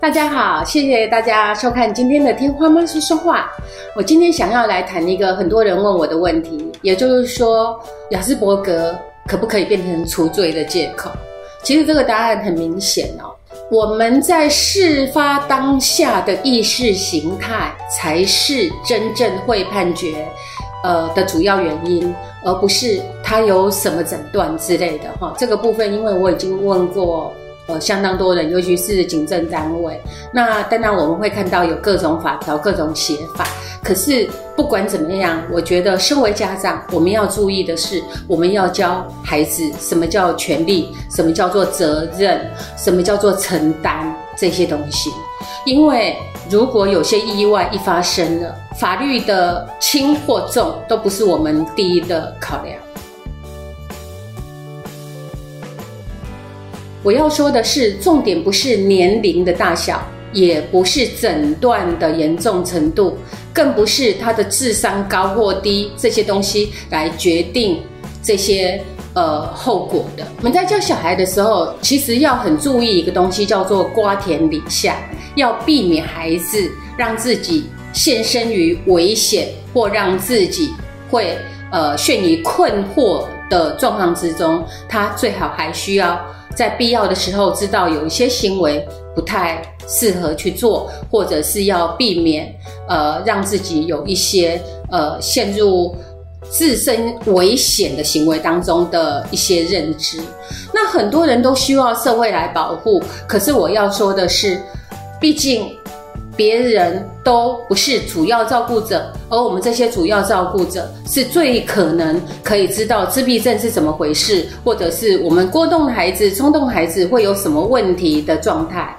大家好，谢谢大家收看今天的天花妈说说话。我今天想要来谈一个很多人问我的问题，也就是说，雅斯伯格可不可以变成除罪的借口？其实这个答案很明显哦，我们在事发当下的意识形态才是真正会判决，呃的主要原因，而不是他有什么诊断之类的哈。这个部分，因为我已经问过。呃，相当多人，尤其是警政单位。那当然我们会看到有各种法条、各种写法。可是不管怎么样，我觉得身为家长，我们要注意的是，我们要教孩子什么叫权利，什么叫做责任，什么叫做承担这些东西。因为如果有些意外一发生了，法律的轻或重都不是我们第一的考量。我要说的是，重点不是年龄的大小，也不是诊断的严重程度，更不是他的智商高或低这些东西来决定这些呃后果的。我们在教小孩的时候，其实要很注意一个东西，叫做瓜田李下，要避免孩子让自己陷身于危险，或让自己会呃陷于困惑的状况之中。他最好还需要。在必要的时候，知道有一些行为不太适合去做，或者是要避免，呃，让自己有一些呃陷入自身危险的行为当中的一些认知。那很多人都希望社会来保护，可是我要说的是，毕竟。别人都不是主要照顾者，而我们这些主要照顾者是最可能可以知道自闭症是怎么回事，或者是我们过动孩子、冲动孩子会有什么问题的状态。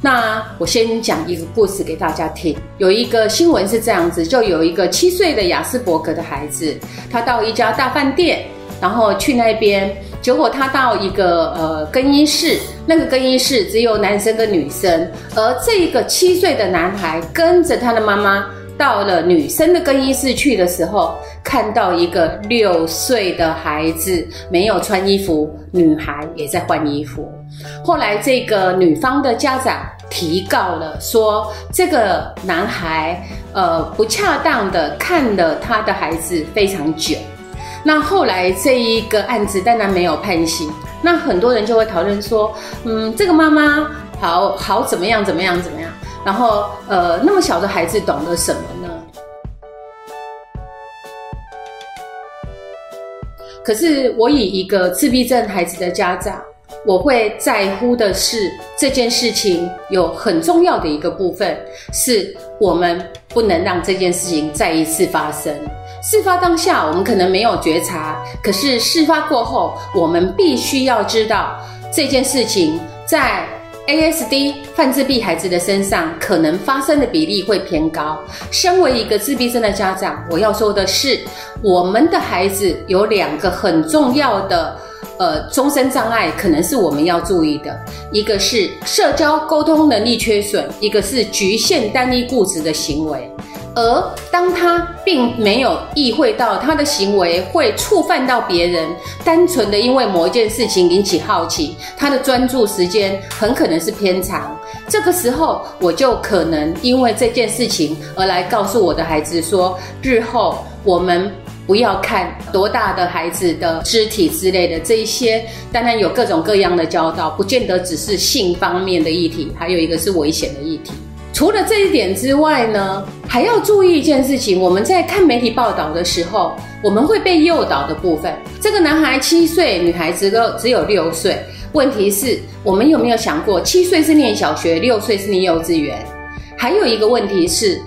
那我先讲一个故事给大家听。有一个新闻是这样子，就有一个七岁的雅斯伯格的孩子，他到一家大饭店，然后去那边。结果他到一个呃更衣室，那个更衣室只有男生跟女生，而这个七岁的男孩跟着他的妈妈到了女生的更衣室去的时候，看到一个六岁的孩子没有穿衣服，女孩也在换衣服。后来这个女方的家长提告了，说这个男孩呃不恰当的看了他的孩子非常久。那后来这一个案子当然没有判刑，那很多人就会讨论说，嗯，这个妈妈好好怎么样怎么样怎么样，然后呃，那么小的孩子懂得什么呢？可是我以一个自闭症孩子的家长，我会在乎的是这件事情有很重要的一个部分，是我们不能让这件事情再一次发生。事发当下，我们可能没有觉察；可是事发过后，我们必须要知道这件事情在 ASD 泛自闭孩子的身上可能发生的比例会偏高。身为一个自闭症的家长，我要说的是，我们的孩子有两个很重要的呃终身障碍，可能是我们要注意的，一个是社交沟通能力缺损，一个是局限单一固执的行为。而当他并没有意会到他的行为会触犯到别人，单纯的因为某一件事情引起好奇，他的专注时间很可能是偏长。这个时候，我就可能因为这件事情而来告诉我的孩子说：日后我们不要看多大的孩子的肢体之类的这一些，当然有各种各样的教导，不见得只是性方面的议题，还有一个是危险的议题。除了这一点之外呢，还要注意一件事情。我们在看媒体报道的时候，我们会被诱导的部分。这个男孩七岁，女孩子都只有六岁。问题是，我们有没有想过，七岁是念小学，六岁是念幼稚园？还有一个问题是，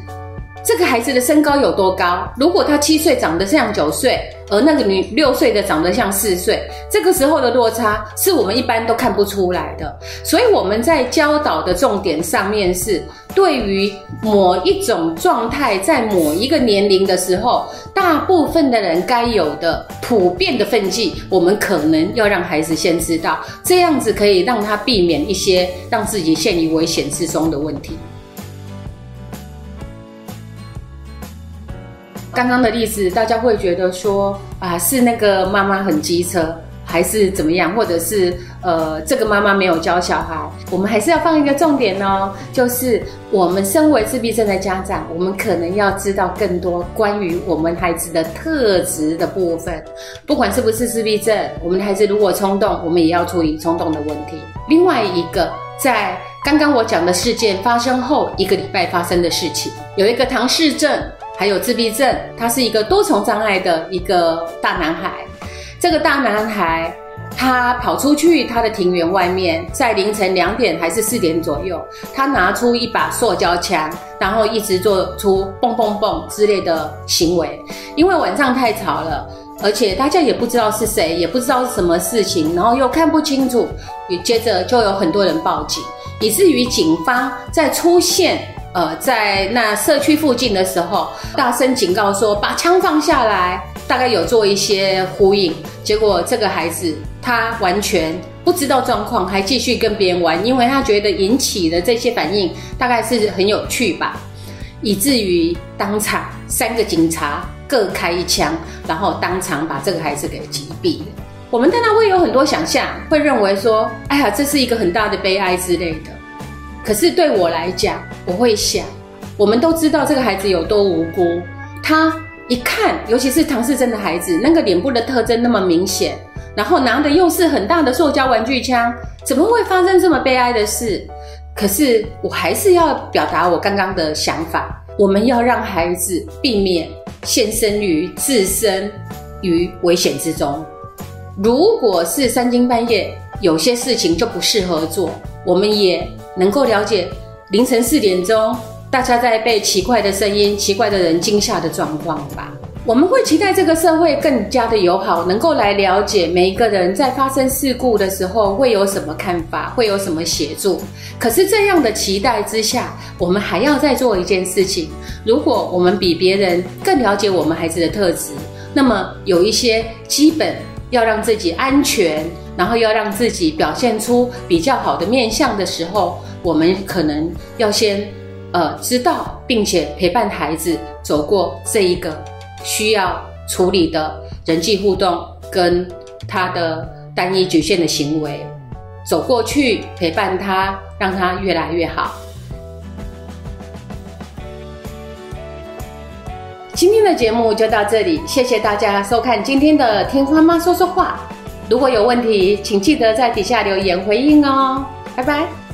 这个孩子的身高有多高？如果他七岁长得像九岁。而那个女六岁的长得像四岁，这个时候的落差是我们一般都看不出来的。所以我们在教导的重点上面是，对于某一种状态，在某一个年龄的时候，大部分的人该有的普遍的分际，我们可能要让孩子先知道，这样子可以让他避免一些让自己陷于危险之中的问题。刚刚的例子，大家会觉得说啊，是那个妈妈很机车。还是怎么样，或者是呃，这个妈妈没有教小孩，我们还是要放一个重点哦，就是我们身为自闭症的家长，我们可能要知道更多关于我们孩子的特质的部分，不管是不是自闭症，我们的孩子如果冲动，我们也要处理冲动的问题。另外一个，在刚刚我讲的事件发生后一个礼拜发生的事情，有一个唐氏症，还有自闭症，他是一个多重障碍的一个大男孩。这个大男孩，他跑出去他的庭园外面，在凌晨两点还是四点左右，他拿出一把塑胶枪，然后一直做出蹦蹦蹦之类的行为。因为晚上太吵了，而且大家也不知道是谁，也不知道是什么事情，然后又看不清楚，也接着就有很多人报警，以至于警方在出现呃在那社区附近的时候，大声警告说把枪放下来。大概有做一些呼应，结果这个孩子他完全不知道状况，还继续跟别人玩，因为他觉得引起的这些反应大概是很有趣吧，以至于当场三个警察各开一枪，然后当场把这个孩子给击毙了。我们当然会有很多想象，会认为说，哎呀，这是一个很大的悲哀之类的。可是对我来讲，我会想，我们都知道这个孩子有多无辜，他。一看，尤其是唐氏症的孩子，那个脸部的特征那么明显，然后拿的又是很大的塑胶玩具枪，怎么会发生这么悲哀的事？可是我还是要表达我刚刚的想法，我们要让孩子避免现身于自身于危险之中。如果是三更半夜，有些事情就不适合做，我们也能够了解凌晨四点钟。大家在被奇怪的声音、奇怪的人惊吓的状况吧。我们会期待这个社会更加的友好，能够来了解每一个人在发生事故的时候会有什么看法，会有什么协助。可是这样的期待之下，我们还要再做一件事情。如果我们比别人更了解我们孩子的特质，那么有一些基本要让自己安全，然后要让自己表现出比较好的面相的时候，我们可能要先。呃，知道并且陪伴孩子走过这一个需要处理的人际互动跟他的单一局限的行为，走过去陪伴他，让他越来越好。今天的节目就到这里，谢谢大家收看今天的听花妈说说话。如果有问题，请记得在底下留言回应哦，拜拜。